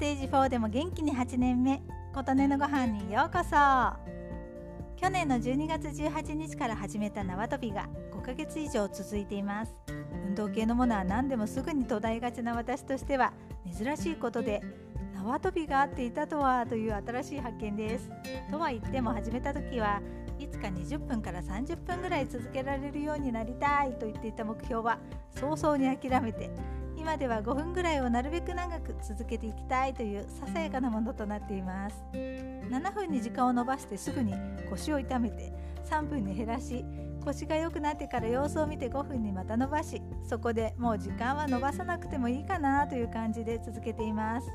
テージ4でも元気に8年目。琴音のご飯にようこそ。去年の12月18日から始めた縄跳びが5ヶ月以上続いています。運動系のものは何でもすぐに途絶えがちな私としては珍しいことで縄跳びがあっていたとはという新しい発見です。とは言っても始めた時はいつか20分から30分ぐらい続けられるようになりたいと言っていた目標は早々に諦めて今では5分ぐらいをなるべく長く続けていきたいというささやかなものとなっています。7分に時間を延ばしてすぐに腰を痛めて3分に減らし腰が良くなってから様子を見て5分にまた伸ばしそこでもう時間は伸ばさなくてもいいかなという感じで続けています。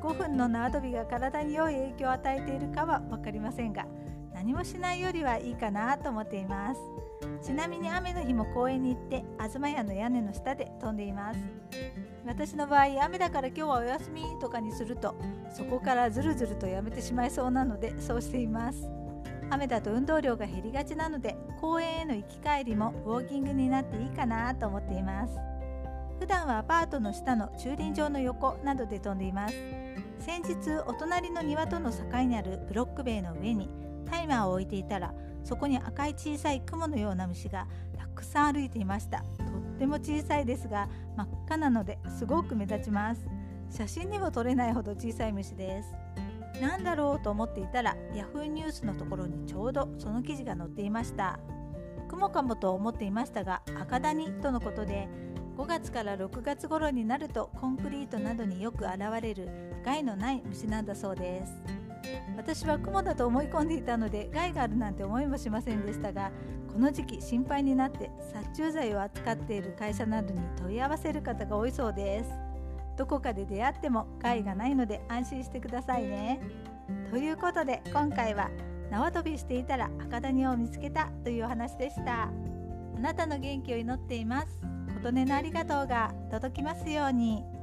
5分の縄跳びが体に良い影響を与えているかは分かりませんが何もしないよりはいいかなと思っています。ちなみに雨の日も公園に行って東屋の屋根の下で飛んでいます。私の場合雨だから今日はお休みとかにするとそこからずるずるとやめてしまいそうなのでそうしています。雨だと運動量が減りがちなので公園への行き帰りもウォーキングになっていいかなと思っています。普段はアパートの下の駐輪場の横などで飛んでいます。先日お隣の庭との境にあるブロック塀の上にタイマーを置いていたらそこに赤い小さい雲のような虫がたくさん歩いていました。とっても小さいですが真っ赤なのですごく目立ちます。写真にも撮れないほど小さい虫です。何だろうと思っていたら Yahoo ニュースのところにちょうどその記事が載っていました。雲かもと思っていましたが赤谷とのことで5月から6月頃になるとコンクリートなどによく現れる害のない虫なんだそうです。私は雲だと思い込んでいたので害があるなんて思いもしませんでしたがこの時期心配になって殺虫剤を扱っている会社などに問い合わせる方が多いそうです。どこかで出会っても害がないので安心してくださいね。ということで今回は縄跳びしていたら赤谷を見つけたというお話でした。あなたの元気を祈っています。琴音のありがとうが届きますように。